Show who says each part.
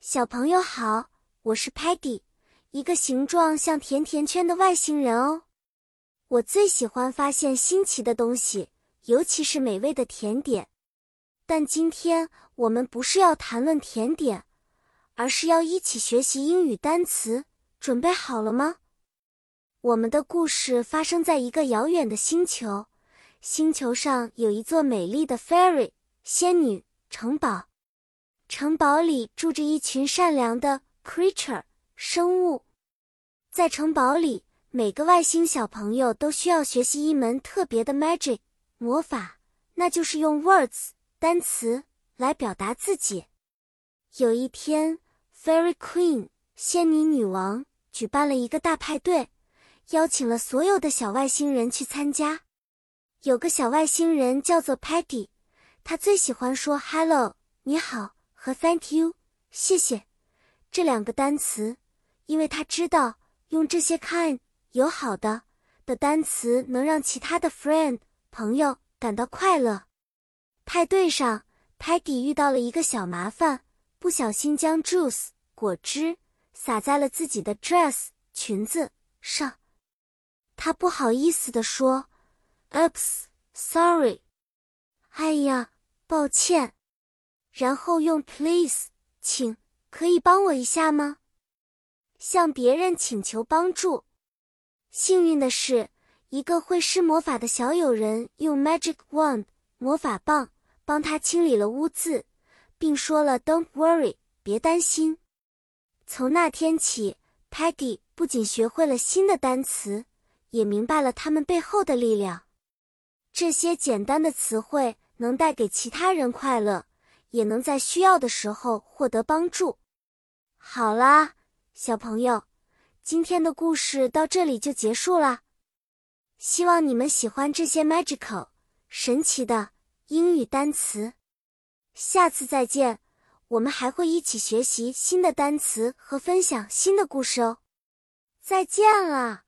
Speaker 1: 小朋友好，我是 Patty，一个形状像甜甜圈的外星人哦。我最喜欢发现新奇的东西，尤其是美味的甜点。但今天我们不是要谈论甜点，而是要一起学习英语单词。准备好了吗？我们的故事发生在一个遥远的星球，星球上有一座美丽的 fairy 仙女城堡。城堡里住着一群善良的 creature 生物，在城堡里，每个外星小朋友都需要学习一门特别的 magic 魔法，那就是用 words 单词来表达自己。有一天，Fairy Queen 仙女女王举办了一个大派对，邀请了所有的小外星人去参加。有个小外星人叫做 Patty，他最喜欢说 hello 你好。和 Thank you，谢谢这两个单词，因为他知道用这些 kind 友好的的单词能让其他的 friend 朋友感到快乐。派对上，Patty 遇到了一个小麻烦，不小心将 juice 果汁洒在了自己的 dress 裙子上。他不好意思地说：“Oops，sorry，哎呀，抱歉。”然后用 please，请可以帮我一下吗？向别人请求帮助。幸运的是，一个会施魔法的小友人用 magic wand 魔法棒帮他清理了污渍，并说了 "Don't worry，别担心。从那天起，Patty 不仅学会了新的单词，也明白了它们背后的力量。这些简单的词汇能带给其他人快乐。也能在需要的时候获得帮助。好啦，小朋友，今天的故事到这里就结束啦。希望你们喜欢这些 magical 神奇的英语单词。下次再见，我们还会一起学习新的单词和分享新的故事哦。再见了。